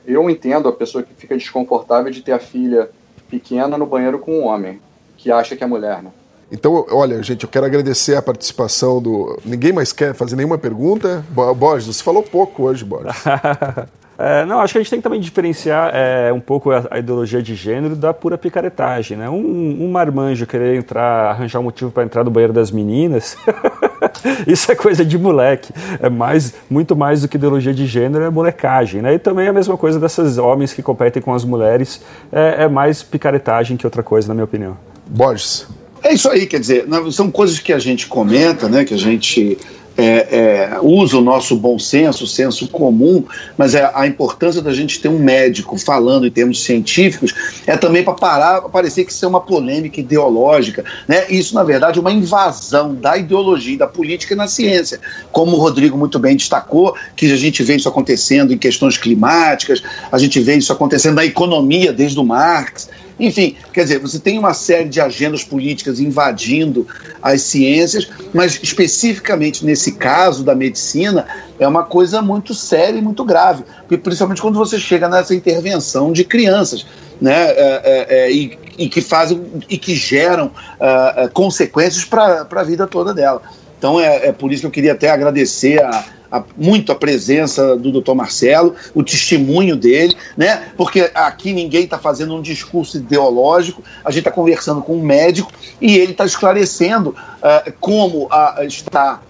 eu entendo a pessoa que fica desconfortável de ter a filha pequena no banheiro com um homem, que acha que é mulher, né? Então, olha, gente, eu quero agradecer a participação do. Ninguém mais quer fazer nenhuma pergunta? Borges, você falou pouco hoje, Borges. É, não, acho que a gente tem que também diferenciar é, um pouco a, a, ideologia de gênero da pura picaretagem, né? Um, um marmanjo querer entrar, arranjar um motivo para entrar no banheiro das meninas, isso é coisa de moleque. É mais, muito mais do que ideologia de gênero, é molecagem, né? E também a mesma coisa desses homens que competem com as mulheres, é, é mais picaretagem que outra coisa, na minha opinião. Borges. É isso aí, quer dizer, são coisas que a gente comenta, né, que a gente é, é, usa o nosso bom senso, o senso comum, mas é a importância da gente ter um médico falando em termos científicos é também para parar, parecer que isso é uma polêmica ideológica. Né? Isso, na verdade, é uma invasão da ideologia da política na ciência. Como o Rodrigo muito bem destacou, que a gente vê isso acontecendo em questões climáticas, a gente vê isso acontecendo na economia desde o Marx. Enfim, quer dizer, você tem uma série de agendas políticas invadindo as ciências, mas especificamente nesse caso da medicina, é uma coisa muito séria e muito grave, principalmente quando você chega nessa intervenção de crianças. Né, é, é, é, e, e, que fazem e que geram uh, consequências para a vida toda dela. Então é, é por isso que eu queria até agradecer a, a, muito a presença do doutor Marcelo, o testemunho dele, né? Porque aqui ninguém está fazendo um discurso ideológico, a gente está conversando com um médico e ele está esclarecendo uh, como uh, está,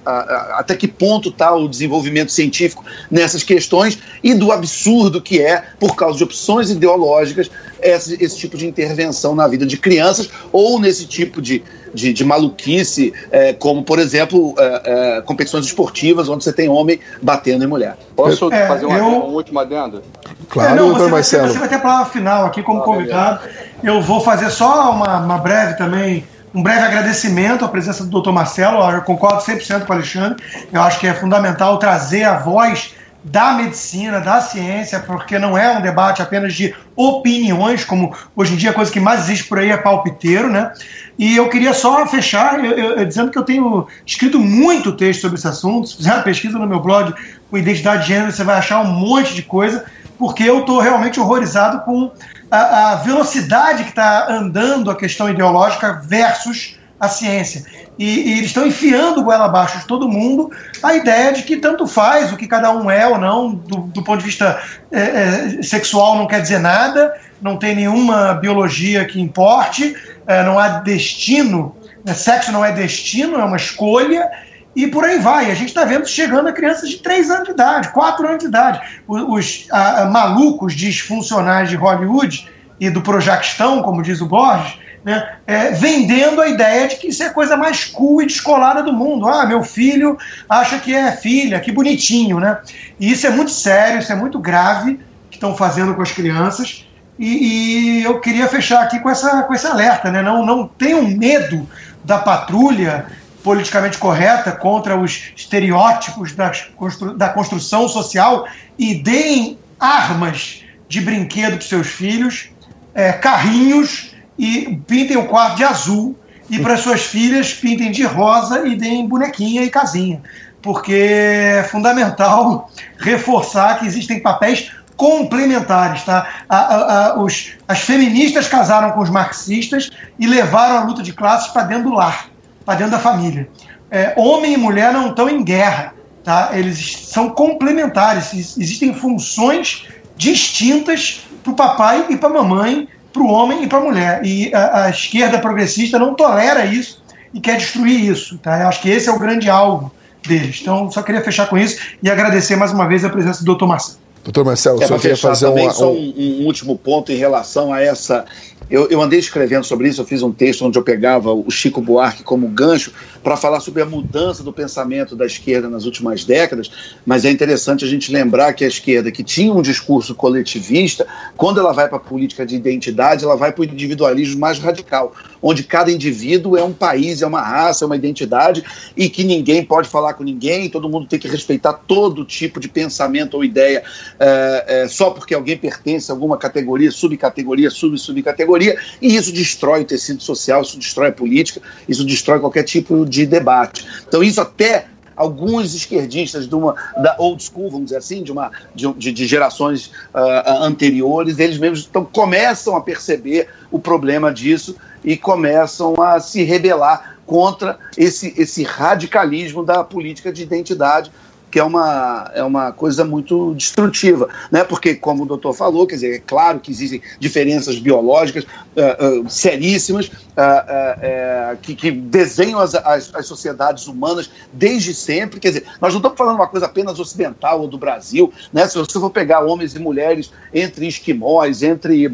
até que ponto está o desenvolvimento científico nessas questões e do absurdo que é, por causa de opções ideológicas, esse, esse tipo de intervenção na vida de crianças ou nesse tipo de, de, de maluquice, é, como, por exemplo, é, é, competições esportivas onde você tem homem batendo em mulher. Posso é, fazer uma, eu... um último adendo? Claro, é, não, doutor Marcelo. Você vai ter a palavra final aqui como ah, convidado. Eu vou fazer só uma, uma breve também um breve agradecimento à presença do doutor Marcelo. Eu concordo 100% com o Alexandre. Eu acho que é fundamental trazer a voz da medicina, da ciência, porque não é um debate apenas de opiniões, como hoje em dia a coisa que mais existe por aí é palpiteiro, né? E eu queria só fechar eu, eu, dizendo que eu tenho escrito muito texto sobre esse assunto. Se fizer pesquisa no meu blog com identidade de gênero, você vai achar um monte de coisa, porque eu estou realmente horrorizado com a, a velocidade que está andando a questão ideológica versus a ciência. E, e eles estão enfiando goela abaixo de todo mundo a ideia de que tanto faz o que cada um é ou não, do, do ponto de vista é, é, sexual não quer dizer nada, não tem nenhuma biologia que importe, é, não há destino, né? sexo não é destino, é uma escolha, e por aí vai. A gente está vendo chegando a crianças de 3 anos de idade, 4 anos de idade. Os, a, a, malucos disfuncionais de Hollywood e do Projaquistão, como diz o Borges, né, é, vendendo a ideia de que isso é a coisa mais cool e descolada do mundo. Ah, meu filho acha que é filha, que bonitinho, né? E isso é muito sério, isso é muito grave que estão fazendo com as crianças. E, e, eu queria fechar aqui com, essa, com esse alerta, né? Não, não tenham medo da patrulha politicamente correta contra os estereótipos das, da construção social e deem armas de brinquedo para seus filhos, é, carrinhos e pintem o quarto de azul e para suas filhas pintem de rosa e deem bonequinha e casinha, porque é fundamental reforçar que existem papéis complementares, tá? A, a, a, os, as feministas casaram com os marxistas e levaram a luta de classes para dentro do lar, para dentro da família. É, homem e mulher não estão em guerra, tá? Eles são complementares, existem funções distintas para o papai e para a mamãe para o homem e para a mulher. E a, a, esquerda progressista não tolera isso e quer destruir isso. Tá? Eu acho que esse é o grande alvo deles. Então, só queria fechar com isso e agradecer mais uma vez a presença do doutor Marcelo. Doutor Marcelo, é, só queria fazer também, um, só um, um último ponto em relação a essa. Eu, eu, andei escrevendo sobre isso, eu fiz um texto onde eu pegava o Chico Buarque como gancho para falar sobre a mudança do pensamento da esquerda nas últimas décadas, mas é interessante a gente lembrar que a esquerda, que tinha um discurso coletivista, quando ela vai para a política de identidade, ela vai para o individualismo mais radical, onde cada indivíduo é um país, é uma raça, é uma identidade, e que ninguém pode falar com ninguém, todo mundo tem que respeitar todo tipo de pensamento ou ideia, é, é, só porque alguém pertence a alguma categoria, subcategoria, sub-subcategoria, e isso destrói o tecido social, isso destrói a política, isso destrói qualquer tipo de debate. Então, isso até alguns esquerdistas de uma da old school, vamos dizer assim, de uma de, de gerações uh, anteriores, eles mesmos então, começam a perceber o problema disso e começam a se rebelar contra esse, esse radicalismo da política de identidade que é uma, é uma coisa muito destrutiva, né? Porque, como o doutor falou, quer dizer, é claro que existem diferenças biológicas uh, uh, seríssimas uh, que, que, desenham as, as, as, sociedades humanas desde sempre. Quer dizer, nós não estamos falando uma coisa apenas ocidental ou do Brasil, né? Se você for pegar homens e mulheres entre esquimós, entre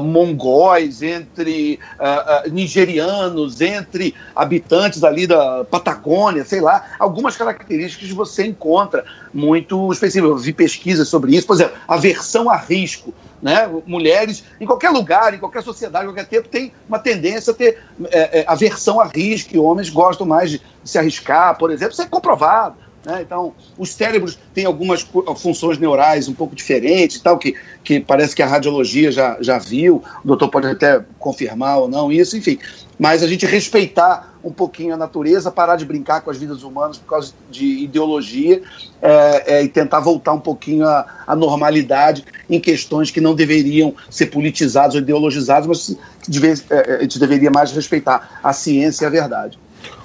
mongóis, entre nigerianos, entre habitantes ali da Patagônia, sei lá, algumas características você encontra muito específicas. Eu vi pesquisas sobre isso, por exemplo, aversão a risco. Né? Mulheres, em qualquer lugar, em qualquer sociedade, em qualquer tempo, tem uma tendência a ter é, é, aversão a risco, e homens gostam mais de, de se arriscar, por exemplo, isso é comprovado. Né? Então, os cérebros têm algumas funções neurais um pouco diferentes, tal, que, que parece que a radiologia já, já viu, o doutor pode até confirmar ou não isso, enfim. Mas a gente respeitar um pouquinho a natureza, parar de brincar com as vidas humanas por causa de ideologia é, é, e tentar voltar um pouquinho à, normalidade em questões que não deveriam ser politizadas ou ideologizadas, mas deve, é, a gente deveria mais respeitar a ciência e a verdade.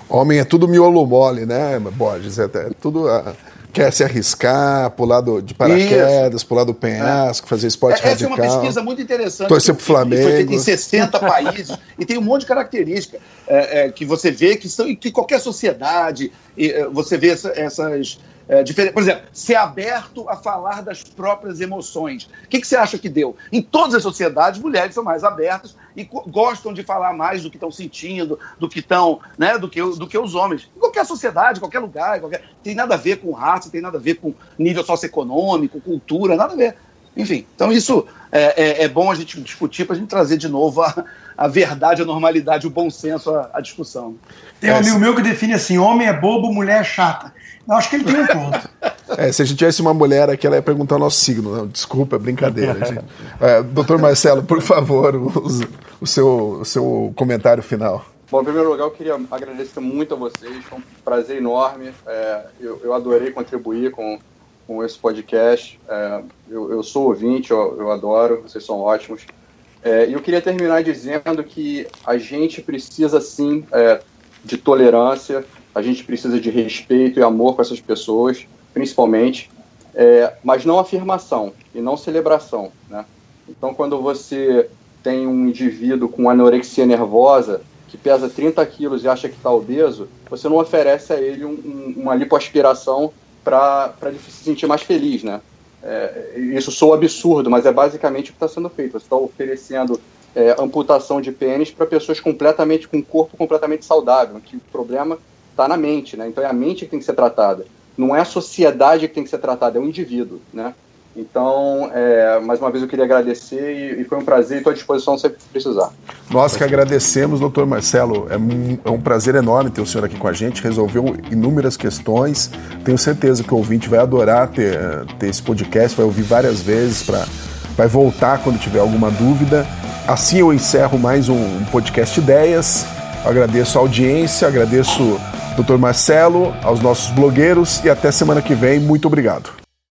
Homem é tudo miolo mole, né, Borges? É, é tudo. Uh, quer se arriscar, pular do, de paraquedas, Isso. pular do penhasco, é. fazer esporte é, radical. Essa é uma pesquisa muito interessante. Torcer pro Flamengo. Foi feita em 60 países e tem um monte de características é, é, que você vê que, são, que qualquer sociedade, é, você vê essa, essas é, diferente. Por exemplo, ser aberto a falar das próprias emoções. O que, que, você acha que deu? Em todas as sociedades, mulheres são mais abertas e gostam de falar mais do que estão sentindo, do que estão, né, do que, do que os homens. Em qualquer sociedade, qualquer lugar, qualquer... tem nada a ver com raça, tem nada a ver com nível socioeconômico, cultura, nada a ver. Enfim, então isso é, é, é bom a gente discutir para a gente trazer de novo a, a verdade, a normalidade, o bom senso à, à discussão. Tem um é, amigo meu que define assim: homem é bobo, mulher é chata. Eu acho que ele tem um ponto. É, se a gente tivesse uma mulher aqui, ela ia perguntar o nosso signo. Não, desculpa, é brincadeira. Gente. É, doutor Marcelo, por favor, o, o, seu, o seu comentário final. Bom, em primeiro lugar, eu queria agradecer muito a vocês. Foi um prazer enorme. É, eu, eu, adorei contribuir com, com esse podcast. É, eu, eu, sou ouvinte, eu, eu, adoro, vocês são ótimos. É, e eu queria terminar dizendo que a gente precisa, sim, é, de tolerância, a gente precisa de respeito e amor com essas pessoas, principalmente, é, mas não afirmação e não celebração. Né? Então, quando você tem um indivíduo com anorexia nervosa que pesa 30 quilos e acha que está obeso, você não oferece a ele um, um, uma lipoaspiração para ele se sentir mais feliz, né? É, isso soa absurdo, mas é basicamente o que está sendo feito. Você está oferecendo é, amputação de pênis para pessoas completamente com um corpo completamente saudável, que o problema está na mente, né? Então é a mente que tem que ser tratada. Não é a sociedade que tem que ser tratada, é o indivíduo, né? Então, é, mais uma vez eu queria agradecer e, e foi um prazer e estou à disposição sempre precisar. Nós que agradecemos, doutor Marcelo. É um, é um, prazer enorme ter o senhor aqui com a gente. Resolveu inúmeras questões. Tenho certeza que o ouvinte vai adorar ter, ter esse podcast, vai ouvir várias vezes, pra, vai voltar quando tiver alguma dúvida. Assim eu encerro mais um podcast Ideias. agradeço a audiência, agradeço Doutor Marcelo, aos nossos blogueiros e até semana que vem. Muito obrigado.